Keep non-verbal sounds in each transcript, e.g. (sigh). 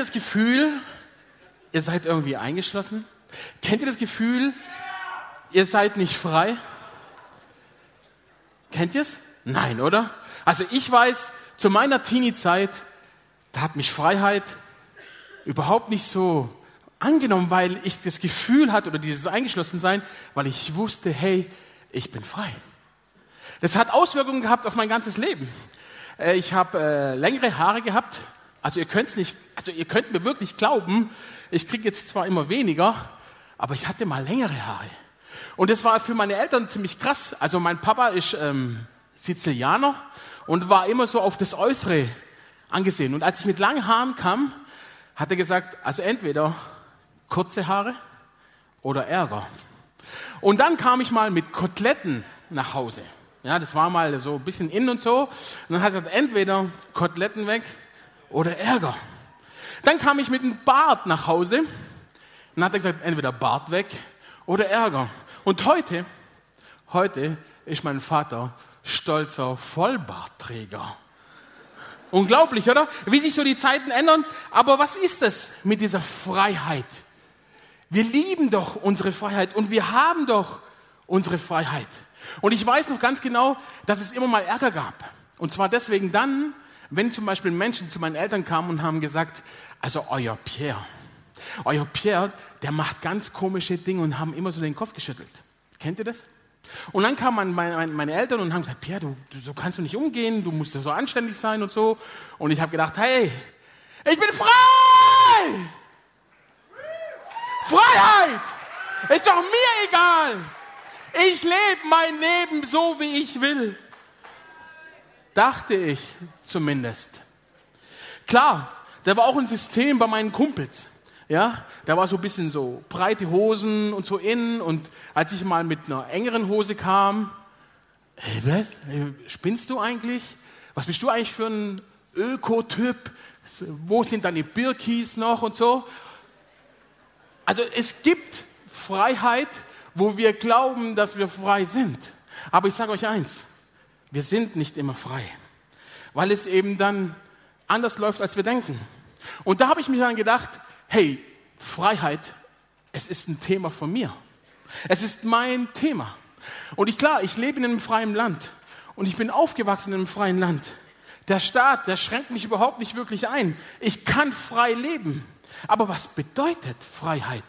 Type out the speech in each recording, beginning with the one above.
Das Gefühl, ihr seid irgendwie eingeschlossen? Kennt ihr das Gefühl, ihr seid nicht frei? Kennt ihr es? Nein, oder? Also ich weiß, zu meiner Teenie-Zeit, da hat mich Freiheit überhaupt nicht so angenommen, weil ich das Gefühl hatte, oder dieses Eingeschlossensein, weil ich wusste, hey, ich bin frei. Das hat Auswirkungen gehabt auf mein ganzes Leben. Äh, Ich habe äh, längere Haare gehabt. Also ihr könnt nicht, also ihr könnt mir wirklich glauben, ich kriege jetzt zwar immer weniger, aber ich hatte mal längere Haare. Und das war für meine Eltern ziemlich krass. Also mein Papa ist ähm, Sizilianer und war immer so auf das Äußere angesehen. Und als ich mit langen Haaren kam, hat er gesagt, also entweder kurze Haare oder Ärger. Und dann kam ich mal mit Koteletten nach Hause. Ja, das war mal so ein bisschen in und so. Und dann hat er gesagt, entweder Koteletten weg oder Ärger. Dann kam ich mit einem Bart nach Hause. Und hat er gesagt, entweder Bart weg oder Ärger. Und heute, heute ist mein Vater stolzer Vollbartträger. Unglaublich, oder? Wie sich so die Zeiten ändern. Aber was ist es mit dieser Freiheit? Wir lieben doch unsere Freiheit und wir haben doch unsere Freiheit. Und ich weiß noch ganz genau, dass es immer mal Ärger gab. Und zwar deswegen dann, wenn zum Beispiel Menschen zu meinen Eltern kamen und haben gesagt, also euer Pierre, euer Pierre, der macht ganz komische Dinge und haben immer so den Kopf geschüttelt. Kennt ihr das? Und dann kamen meine, Eltern und haben gesagt, Pierre, du, du, so kannst du nicht umgehen, du musst so anständig sein und so. Und ich habe gedacht, hey, ich bin frei! Freiheit! Ist doch mir egal! Ich lebe mein Leben so, wie ich will. Dachte ich zumindest. Klar, da war auch ein System bei meinen Kumpels. Ja, da war so ein bisschen so breite Hosen und so innen. Und als ich mal mit einer engeren Hose kam, hey, was? Spinnst du eigentlich? Was bist du eigentlich für ein Ökotyp? Wo sind deine Birkis noch und so? Also es gibt Freiheit, wo wir glauben, dass wir frei sind. Aber ich sage euch eins, wir sind nicht immer frei, weil es eben dann anders läuft, als wir denken. Und da habe ich mir dann gedacht, hey, Freiheit, es ist ein Thema von mir. Es ist mein Thema. Und ich, klar, ich lebe in einem freien Land und ich bin aufgewachsen in einem freien Land. Der Staat, der schränkt mich überhaupt nicht wirklich ein. Ich kann frei leben. Aber was bedeutet Freiheit?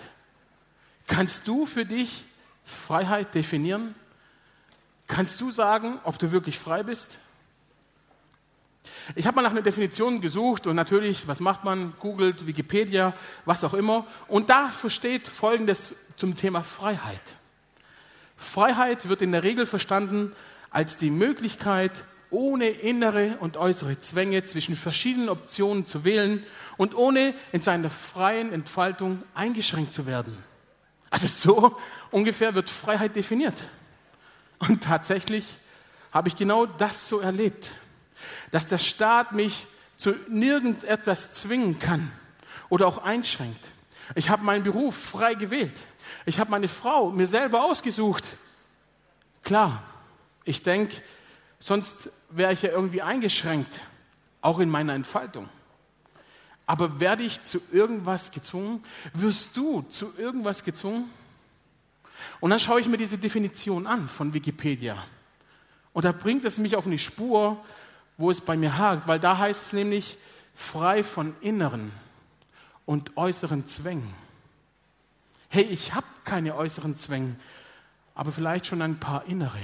Kannst du für dich Freiheit definieren? Kannst du sagen, ob du wirklich frei bist? Ich habe mal nach einer Definition gesucht und natürlich, was macht man? Googelt, Wikipedia, was auch immer. Und da steht Folgendes zum Thema Freiheit. Freiheit wird in der Regel verstanden als die Möglichkeit, ohne innere und äußere Zwänge zwischen verschiedenen Optionen zu wählen und ohne in seiner freien Entfaltung eingeschränkt zu werden. Also so ungefähr wird Freiheit definiert. Und tatsächlich habe ich genau das so erlebt, dass der Staat mich zu nirgendetwas zwingen kann oder auch einschränkt. Ich habe meinen Beruf frei gewählt. Ich habe meine Frau mir selber ausgesucht. Klar, ich denke, sonst wäre ich ja irgendwie eingeschränkt, auch in meiner Entfaltung. Aber werde ich zu irgendwas gezwungen? Wirst du zu irgendwas gezwungen? Und dann schaue ich mir diese Definition an von Wikipedia. Und da bringt es mich auf eine Spur, wo es bei mir hakt, weil da heißt es nämlich frei von inneren und äußeren Zwängen. Hey, ich habe keine äußeren Zwänge, aber vielleicht schon ein paar innere.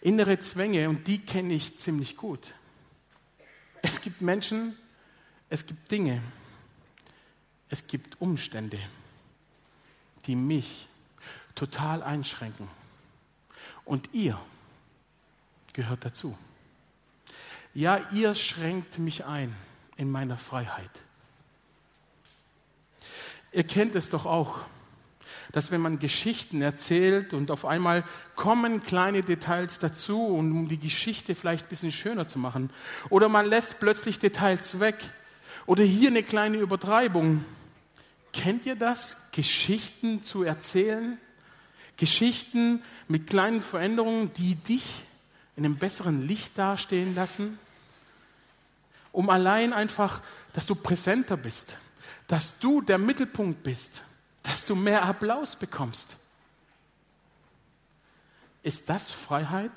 Innere Zwänge, und die kenne ich ziemlich gut. Es gibt Menschen, es gibt Dinge, es gibt Umstände, die mich total einschränken. Und ihr gehört dazu. Ja, ihr schränkt mich ein. in meiner Freiheit. Ihr kennt es doch auch, dass wenn man Geschichten erzählt und auf einmal kommen kleine Details dazu, um die Geschichte vielleicht ein bisschen schöner zu machen, oder man lässt plötzlich Details weg, oder hier eine kleine Übertreibung. Kennt ihr das? Geschichten zu erzählen? Geschichten mit kleinen Veränderungen, die dich in einem besseren Licht dastehen lassen? Um allein einfach, dass du präsenter bist, dass du der Mittelpunkt bist, dass du mehr Applaus bekommst. Ist das Freiheit?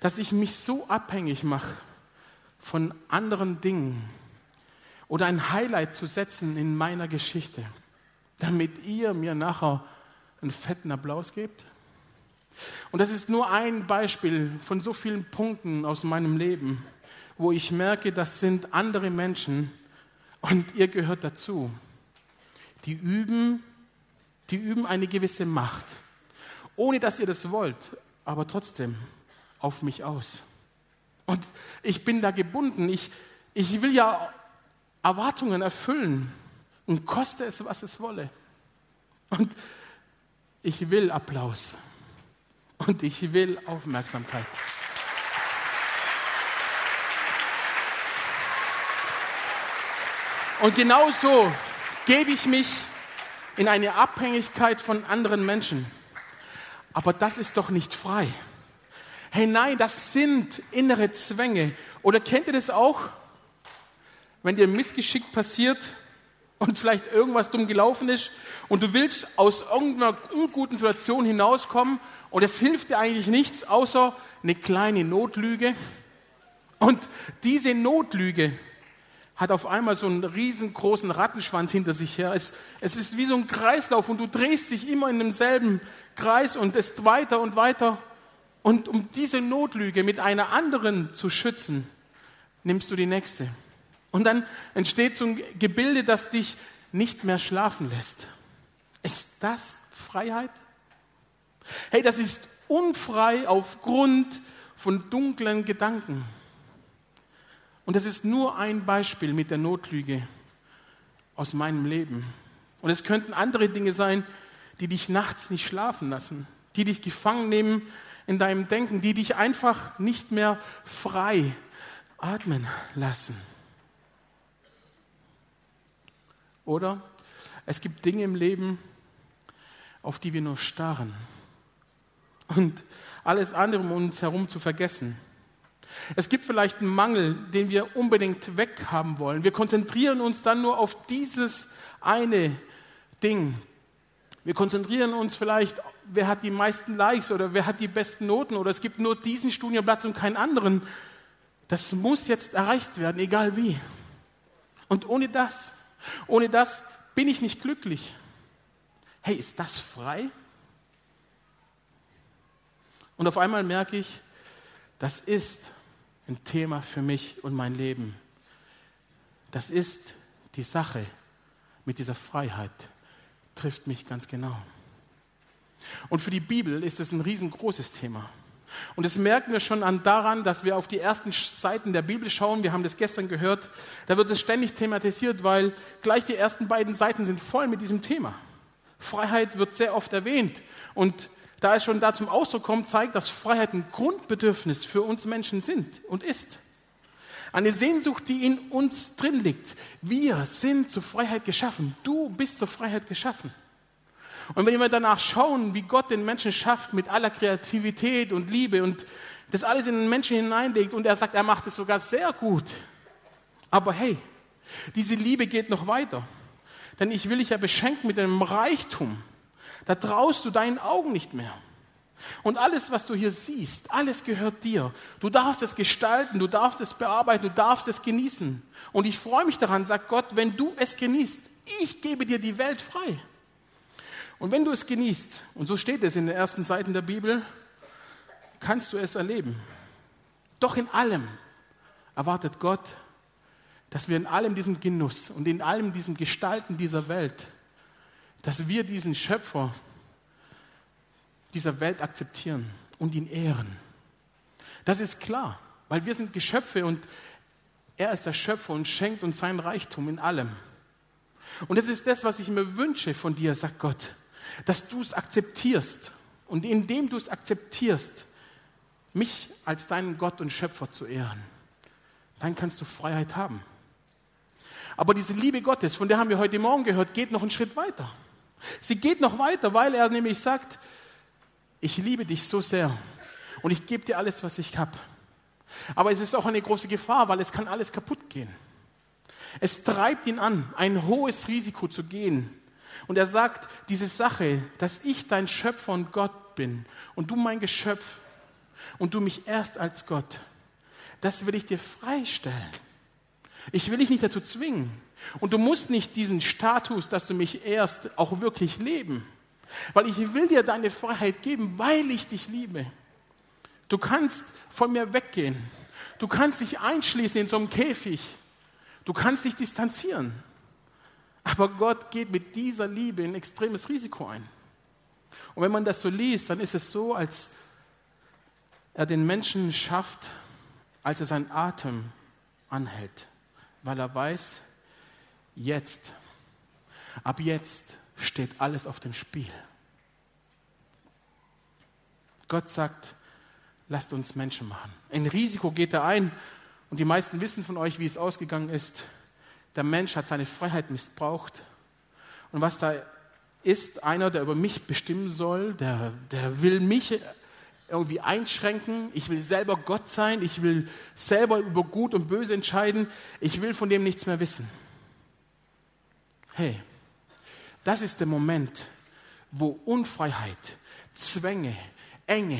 Dass ich mich so abhängig mache von anderen Dingen oder ein Highlight zu setzen in meiner Geschichte, damit ihr mir nachher einen fetten Applaus gebt? Und das ist nur ein Beispiel von so vielen Punkten aus meinem Leben, wo ich merke, das sind andere Menschen und ihr gehört dazu. Die üben, die üben eine gewisse Macht, ohne dass ihr das wollt, aber trotzdem auf mich aus. Und ich bin da gebunden. Ich, ich will ja Erwartungen erfüllen und koste es, was es wolle. Und ich will Applaus und ich will Aufmerksamkeit. Und genauso gebe ich mich in eine Abhängigkeit von anderen Menschen. Aber das ist doch nicht frei. Hey, nein, das sind innere Zwänge. Oder kennt ihr das auch? Wenn dir Missgeschick passiert und vielleicht irgendwas dumm gelaufen ist und du willst aus irgendeiner unguten Situation hinauskommen und es hilft dir eigentlich nichts außer eine kleine Notlüge. Und diese Notlüge, hat auf einmal so einen riesengroßen Rattenschwanz hinter sich her. Es, es ist wie so ein Kreislauf und du drehst dich immer in demselben Kreis und es weiter und weiter. Und um diese Notlüge mit einer anderen zu schützen, nimmst du die nächste. Und dann entsteht so ein Gebilde, das dich nicht mehr schlafen lässt. Ist das Freiheit? Hey, das ist unfrei aufgrund von dunklen Gedanken. Und das ist nur ein Beispiel mit der Notlüge aus meinem Leben. Und es könnten andere Dinge sein, die dich nachts nicht schlafen lassen, die dich gefangen nehmen in deinem Denken, die dich einfach nicht mehr frei atmen lassen. Oder es gibt Dinge im Leben, auf die wir nur starren und alles andere um uns herum zu vergessen. Es gibt vielleicht einen Mangel, den wir unbedingt weghaben wollen. Wir konzentrieren uns dann nur auf dieses eine Ding. Wir konzentrieren uns vielleicht, wer hat die meisten Likes oder wer hat die besten Noten oder es gibt nur diesen Studienplatz und keinen anderen. Das muss jetzt erreicht werden, egal wie. Und ohne das, ohne das bin ich nicht glücklich. Hey, ist das frei? Und auf einmal merke ich, das ist ein Thema für mich und mein Leben. Das ist die Sache mit dieser Freiheit, trifft mich ganz genau. Und für die Bibel ist es ein riesengroßes Thema. Und das merken wir schon an daran, dass wir auf die ersten Seiten der Bibel schauen. Wir haben das gestern gehört. Da wird es ständig thematisiert, weil gleich die ersten beiden Seiten sind voll mit diesem Thema. Freiheit wird sehr oft erwähnt. Und da es schon da zum Ausdruck kommt, zeigt, dass Freiheit ein Grundbedürfnis für uns Menschen sind und ist. Eine Sehnsucht, die in uns drin liegt. Wir sind zur Freiheit geschaffen. Du bist zur Freiheit geschaffen. Und wenn wir danach schauen, wie Gott den Menschen schafft mit aller Kreativität und Liebe und das alles in den Menschen hineinlegt und er sagt, er macht es sogar sehr gut. Aber hey, diese Liebe geht noch weiter. Denn ich will dich ja beschenken mit einem Reichtum, da traust du deinen Augen nicht mehr. Und alles, was du hier siehst, alles gehört dir. Du darfst es gestalten, du darfst es bearbeiten, du darfst es genießen. Und ich freue mich daran, sagt Gott, wenn du es genießt, ich gebe dir die Welt frei. Und wenn du es genießt, und so steht es in den ersten Seiten der Bibel, kannst du es erleben. Doch in allem erwartet Gott, dass wir in allem diesem Genuss und in allem diesem Gestalten dieser Welt dass wir diesen Schöpfer dieser Welt akzeptieren und ihn ehren. Das ist klar, weil wir sind Geschöpfe und Er ist der Schöpfer und schenkt uns sein Reichtum in allem. Und das ist das, was ich mir wünsche von dir, sagt Gott, dass du es akzeptierst. Und indem du es akzeptierst, mich als deinen Gott und Schöpfer zu ehren, dann kannst du Freiheit haben. Aber diese Liebe Gottes, von der haben wir heute Morgen gehört, geht noch einen Schritt weiter. Sie geht noch weiter, weil er nämlich sagt, ich liebe dich so sehr und ich gebe dir alles, was ich habe. Aber es ist auch eine große Gefahr, weil es kann alles kaputt gehen. Es treibt ihn an, ein hohes Risiko zu gehen. Und er sagt, diese Sache, dass ich dein Schöpfer und Gott bin und du mein Geschöpf und du mich erst als Gott, das will ich dir freistellen. Ich will dich nicht dazu zwingen. Und du musst nicht diesen Status, dass du mich ehrst, auch wirklich leben. Weil ich will dir deine Freiheit geben, weil ich dich liebe. Du kannst von mir weggehen. Du kannst dich einschließen in so einem Käfig. Du kannst dich distanzieren. Aber Gott geht mit dieser Liebe ein extremes Risiko ein. Und wenn man das so liest, dann ist es so, als er den Menschen schafft, als er seinen Atem anhält, weil er weiß, jetzt, ab jetzt steht alles auf dem Spiel. Gott sagt, lasst uns Menschen machen. Ein Risiko geht er ein und die meisten wissen von euch, wie es ausgegangen ist. Der Mensch hat seine Freiheit missbraucht und was da ist, einer, der über mich bestimmen soll, der, der will mich irgendwie einschränken. Ich will selber Gott sein. Ich will selber über Gut und Böse entscheiden. Ich will von dem nichts mehr wissen. Hey, das ist der Moment, wo Unfreiheit, Zwänge, Enge,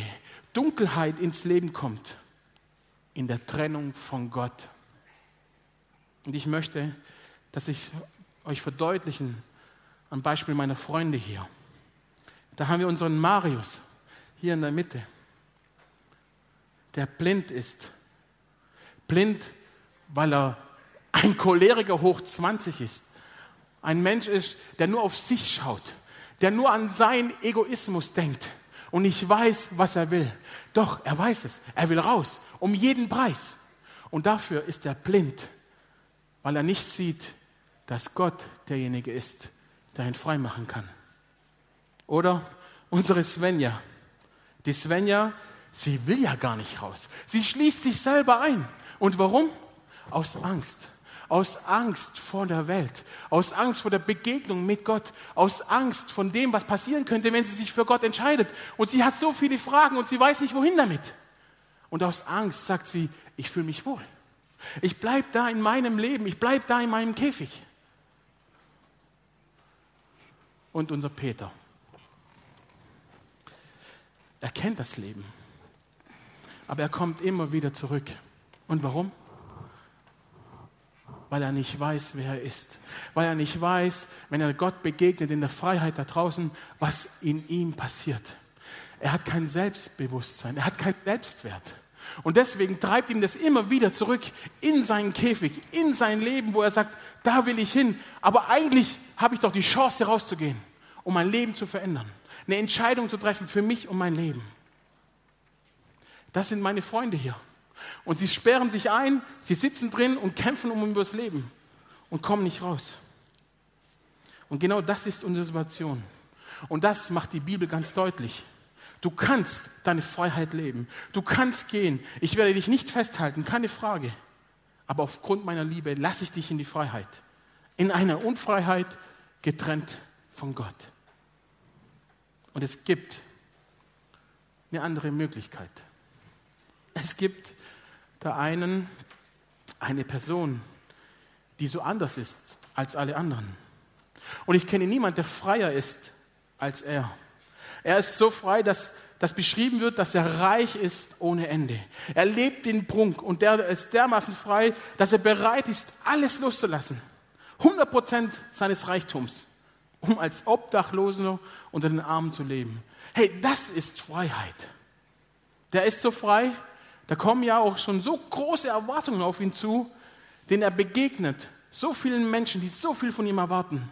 Dunkelheit ins Leben kommt, in der Trennung von Gott. Und ich möchte, dass ich euch verdeutlichen, am Beispiel meiner Freunde hier. Da haben wir unseren Marius hier in der Mitte, der blind ist. Blind, weil er ein Choleriker hoch 20 ist. Ein Mensch ist, der nur auf sich schaut, der nur an seinen Egoismus denkt und nicht weiß, was er will. Doch, er weiß es. Er will raus, um jeden Preis. Und dafür ist er blind, weil er nicht sieht, dass Gott derjenige ist, der ihn frei machen kann. Oder unsere Svenja. Die Svenja, sie will ja gar nicht raus. Sie schließt sich selber ein. Und warum? Aus Angst aus Angst vor der Welt, aus Angst vor der Begegnung mit Gott, aus Angst von dem, was passieren könnte, wenn sie sich für Gott entscheidet. Und sie hat so viele Fragen und sie weiß nicht, wohin damit. Und aus Angst sagt sie, ich fühle mich wohl. Ich bleibe da in meinem Leben, ich bleibe da in meinem Käfig. Und unser Peter, er kennt das Leben, aber er kommt immer wieder zurück. Und warum? weil er nicht weiß, wer er ist. Weil er nicht weiß, wenn er Gott begegnet in der Freiheit da draußen, was in ihm passiert. Er hat kein Selbstbewusstsein, er hat keinen Selbstwert. Und deswegen treibt ihm das immer wieder zurück in seinen Käfig, in sein Leben, wo er sagt, da will ich hin. Aber eigentlich habe ich doch die Chance, rauszugehen, um mein Leben zu verändern. Eine Entscheidung zu treffen für mich und mein Leben. Das sind meine Freunde hier. Und sie sperren sich ein, sie sitzen drin und kämpfen um übers Leben und kommen nicht raus. Und genau das ist unsere Situation. Und das macht die Bibel ganz deutlich. Du kannst deine Freiheit leben. Du kannst gehen. Ich werde dich nicht festhalten, keine Frage. Aber aufgrund meiner Liebe lasse ich dich in die Freiheit. In einer Unfreiheit getrennt von Gott. Und es gibt eine andere Möglichkeit. Es gibt der einen eine Person, die so anders ist als alle anderen. Und ich kenne niemanden, der freier ist als er. Er ist so frei, dass das beschrieben wird, dass er reich ist ohne Ende. Er lebt in Prunk und der ist dermaßen frei, dass er bereit ist, alles loszulassen. 100 Prozent seines Reichtums, um als Obdachloser unter den Armen zu leben. Hey, das ist Freiheit. Der ist so frei, da kommen ja auch schon so große Erwartungen auf ihn zu, denen er begegnet. So vielen Menschen, die so viel von ihm erwarten,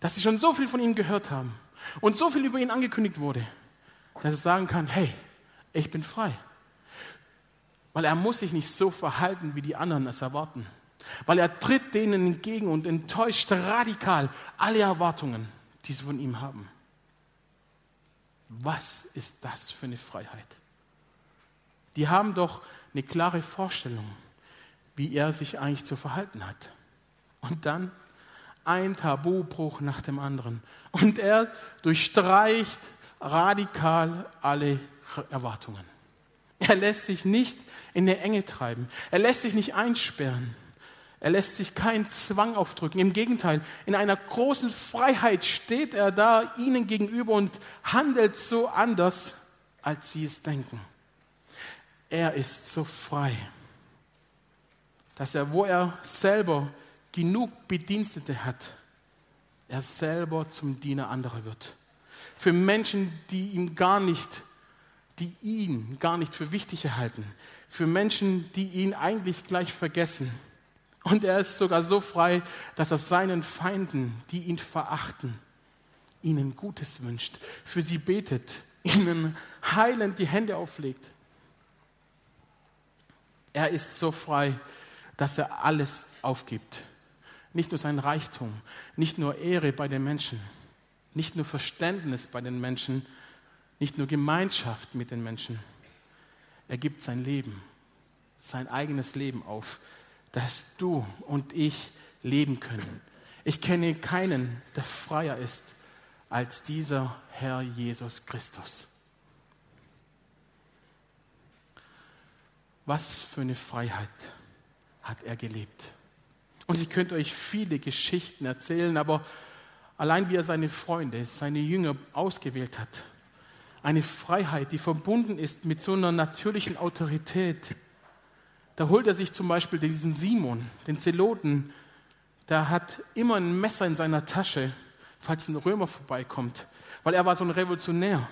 dass sie schon so viel von ihm gehört haben und so viel über ihn angekündigt wurde, dass er sagen kann, hey, ich bin frei. weil er muss sich nicht so verhalten, wie die anderen es erwarten. Weil er tritt denen entgegen und enttäuscht radikal alle Erwartungen, die sie von ihm haben. Was ist das für eine Freiheit? Die haben doch eine klare Vorstellung, wie er sich eigentlich zu verhalten hat. Und dann ein Tabubruch nach dem anderen. Und er durchstreicht radikal alle Erwartungen. Er lässt sich nicht in der Enge treiben. Er lässt sich nicht einsperren. Er lässt sich keinen Zwang aufdrücken. Im Gegenteil, in einer großen Freiheit steht er da ihnen gegenüber und handelt so anders, als sie es denken. Er ist so frei, dass er, wo er selber genug Bedienstete hat, er selber zum Diener anderer wird. Für Menschen, die ihn gar nicht, die ihn gar nicht für wichtig erhalten. Für Menschen, die ihn eigentlich gleich vergessen. Und er ist sogar so frei, dass er seinen Feinden, die ihn verachten, ihnen Gutes wünscht, für sie betet, ihnen heilend die Hände auflegt. Er ist so frei, dass er alles aufgibt. Nicht nur sein Reichtum, nicht nur Ehre bei den Menschen, nicht nur Verständnis bei den Menschen, nicht nur Gemeinschaft mit den Menschen. Er gibt sein Leben, sein eigenes Leben auf, dass du und ich leben können. Ich kenne keinen, der freier ist als dieser Herr Jesus Christus. Was für eine Freiheit hat er gelebt. Und ich könnte euch viele Geschichten erzählen, aber allein wie er seine Freunde, seine Jünger ausgewählt hat, eine Freiheit, die verbunden ist mit so einer natürlichen Autorität. Da holt er sich zum Beispiel diesen Simon, den Zeloten, der hat immer ein Messer in seiner Tasche, falls ein Römer vorbeikommt, weil er war so ein Revolutionär.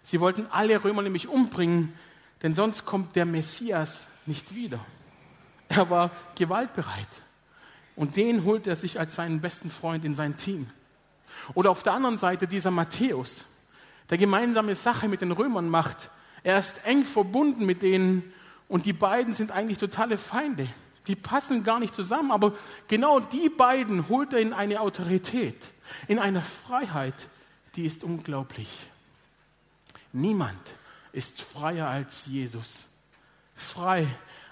Sie wollten alle Römer nämlich umbringen, denn sonst kommt der Messias nicht wieder. Er war gewaltbereit. Und den holt er sich als seinen besten Freund in sein Team. Oder auf der anderen Seite dieser Matthäus, der gemeinsame Sache mit den Römern macht. Er ist eng verbunden mit denen und die beiden sind eigentlich totale Feinde. Die passen gar nicht zusammen, aber genau die beiden holt er in eine Autorität, in eine Freiheit, die ist unglaublich. Niemand ist freier als Jesus. Frei,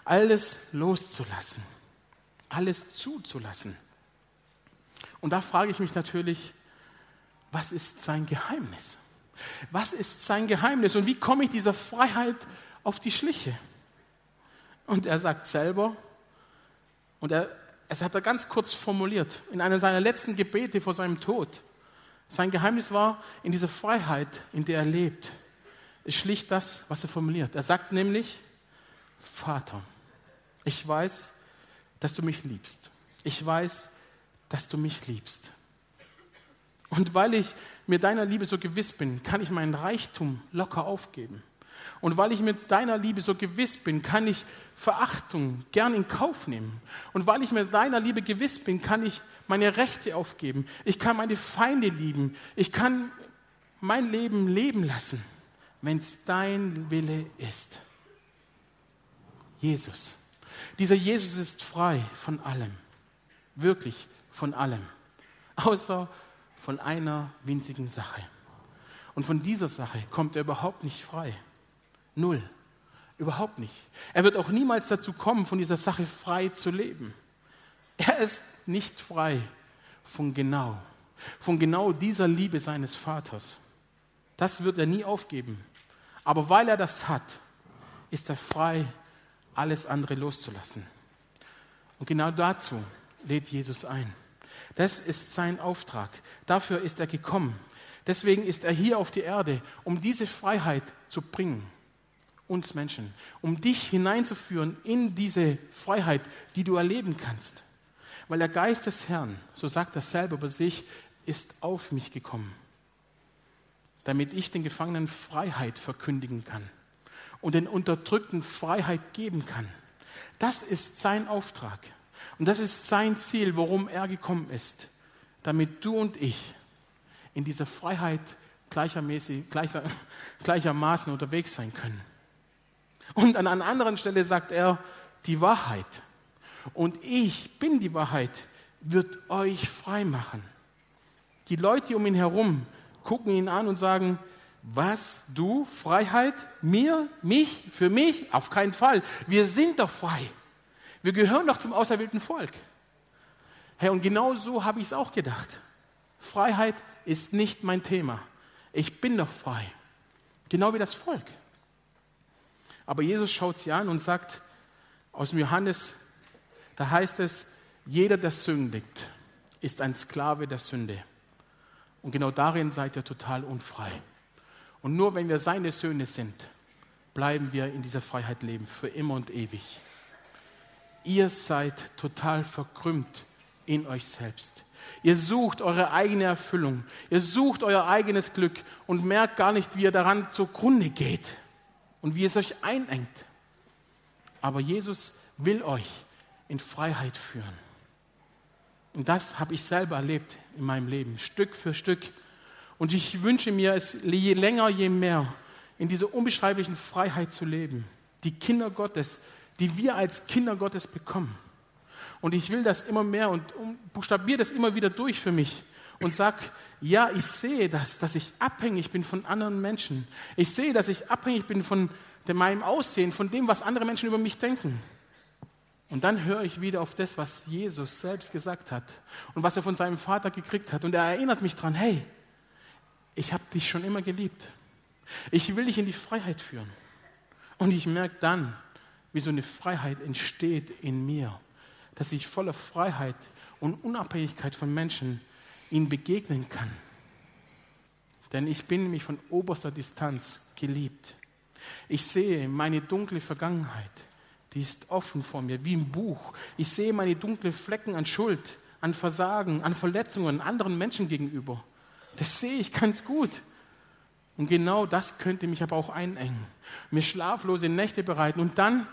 alles loszulassen alles zuzulassen. Und da frage ich mich natürlich, was ist sein Geheimnis? Was ist sein Geheimnis und wie komme ich dieser Freiheit auf die Schliche? Und er sagt selber, und er, es hat er ganz kurz formuliert, in einer seiner letzten Gebete vor seinem Tod. Sein Geheimnis war in dieser Freiheit, in der er lebt, ist schlicht das, was er formuliert. Er sagt nämlich, Vater, ich weiß, dass du mich liebst. Ich weiß, dass du mich liebst. Und weil ich mir deiner Liebe so gewiss bin, kann ich meinen Reichtum locker aufgeben. Und weil ich mit deiner Liebe so gewiss bin, kann ich Verachtung gern in Kauf nehmen. Und weil ich mit deiner Liebe gewiss bin, kann ich meine Rechte aufgeben. Ich kann meine Feinde lieben. Ich kann mein Leben leben lassen, wenn es dein Wille ist. Jesus. Dieser Jesus ist frei von allem, wirklich von allem, außer von einer winzigen Sache. Und von dieser Sache kommt er überhaupt nicht frei. Null. Überhaupt nicht. Er wird auch niemals dazu kommen, von dieser Sache frei zu leben. Er ist nicht frei von genau, von genau dieser Liebe seines Vaters. Das wird er nie aufgeben. Aber weil er das hat, ist er frei alles andere loszulassen. Und genau dazu lädt Jesus ein. Das ist sein Auftrag. Dafür ist er gekommen. Deswegen ist er hier auf die Erde, um diese Freiheit zu bringen. Uns Menschen. Um dich hineinzuführen in diese Freiheit, die du erleben kannst. Weil der Geist des Herrn, so sagt er selber bei sich, ist auf mich gekommen. Damit ich den Gefangenen Freiheit verkündigen kann und den Unterdrückten Freiheit geben kann. Das ist sein Auftrag. Und das ist sein Ziel, worum er gekommen ist. Damit du und ich in dieser Freiheit gleichermäßig, gleicher, (laughs) gleichermaßen unterwegs sein können. Und an einer anderen Stelle sagt er, die Wahrheit. Und ich bin die Wahrheit, wird euch frei machen. Die Leute um ihn herum gucken ihn an und sagen, was, du, Freiheit, mir, mich, für mich? Auf keinen Fall. Wir sind doch frei. Wir gehören doch zum auserwählten Volk. Hey, und genau so habe ich es auch gedacht. Freiheit ist nicht mein Thema. Ich bin doch frei. Genau wie das Volk. Aber Jesus schaut sie an und sagt aus dem Johannes, da heißt es, jeder, der sündigt, ist ein Sklave der Sünde. Und genau darin seid ihr total unfrei. Und nur wenn wir seine Söhne sind, bleiben wir in dieser Freiheit leben, für immer und ewig. Ihr seid total verkrümmt in euch selbst. Ihr sucht eure eigene Erfüllung. Ihr sucht euer eigenes Glück und merkt gar nicht, wie ihr daran zugrunde geht und wie es euch einengt. Aber Jesus will euch in Freiheit führen. Und das habe ich selber erlebt in meinem Leben, Stück für Stück. Und ich wünsche mir es je länger, je mehr in dieser unbeschreiblichen Freiheit zu leben. Die Kinder Gottes, die wir als Kinder Gottes bekommen. Und ich will das immer mehr und buchstabiere das immer wieder durch für mich und sag, ja, ich sehe das, dass ich abhängig bin von anderen Menschen. Ich sehe, dass ich abhängig bin von meinem Aussehen, von dem, was andere Menschen über mich denken. Und dann höre ich wieder auf das, was Jesus selbst gesagt hat und was er von seinem Vater gekriegt hat. Und er erinnert mich dran, hey, ich habe dich schon immer geliebt. Ich will dich in die Freiheit führen. Und ich merke dann, wie so eine Freiheit entsteht in mir, dass ich voller Freiheit und Unabhängigkeit von Menschen ihnen begegnen kann. Denn ich bin nämlich von oberster Distanz geliebt. Ich sehe meine dunkle Vergangenheit die ist offen vor mir, wie im Buch. Ich sehe meine dunklen Flecken an Schuld, an Versagen, an Verletzungen anderen Menschen gegenüber. Das sehe ich ganz gut. Und genau das könnte mich aber auch einengen, mir schlaflose Nächte bereiten. Und dann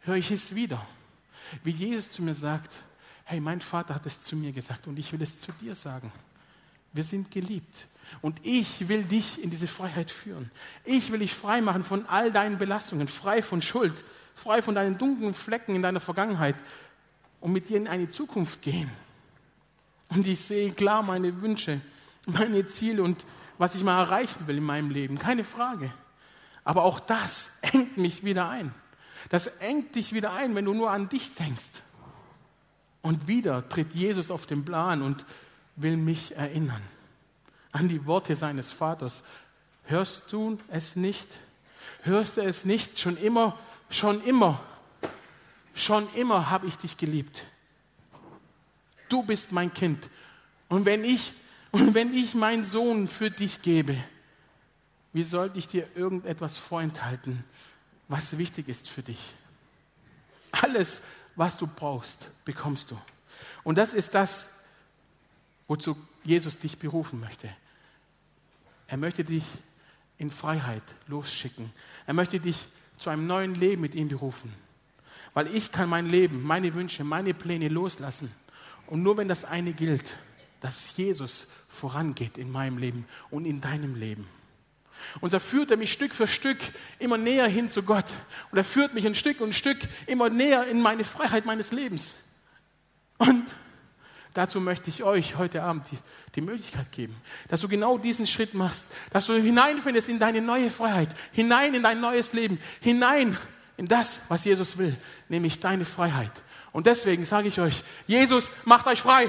höre ich es wieder, wie Jesus zu mir sagt, hey, mein Vater hat es zu mir gesagt und ich will es zu dir sagen. Wir sind geliebt. Und ich will dich in diese Freiheit führen. Ich will dich frei machen von all deinen Belastungen, frei von Schuld, frei von deinen dunklen Flecken in deiner Vergangenheit und mit dir in eine Zukunft gehen. Und ich sehe klar meine Wünsche, meine Ziele und was ich mal erreichen will in meinem Leben. Keine Frage. Aber auch das engt mich wieder ein. Das engt dich wieder ein, wenn du nur an dich denkst. Und wieder tritt Jesus auf den Plan und will mich erinnern an die Worte seines Vaters. Hörst du es nicht? Hörst du es nicht? Schon immer schon immer, schon immer habe ich dich geliebt. Du bist mein Kind. Und wenn ich, und wenn ich meinen Sohn für dich gebe, wie sollte ich dir irgendetwas vorenthalten, was wichtig ist für dich? Alles, was du brauchst, bekommst du. Und das ist das, wozu Jesus dich berufen möchte. Er möchte dich in Freiheit losschicken. Er möchte dich zu einem neuen Leben mit ihm berufen. Weil ich kann mein Leben, meine Wünsche, meine Pläne loslassen. Und nur wenn das eine gilt, dass Jesus vorangeht in meinem Leben und in deinem Leben. Und so führt er mich Stück für Stück immer näher hin zu Gott. Und er führt mich ein Stück und Stück immer näher in meine Freiheit meines Lebens. Und Dazu möchte ich euch heute Abend die, die, Möglichkeit geben, dass du genau diesen Schritt machst, dass du hineinfindest in deine neue Freiheit, hinein in dein neues Leben, hinein in das, was Jesus will, nämlich deine Freiheit. Und deswegen sage ich euch, Jesus macht euch frei.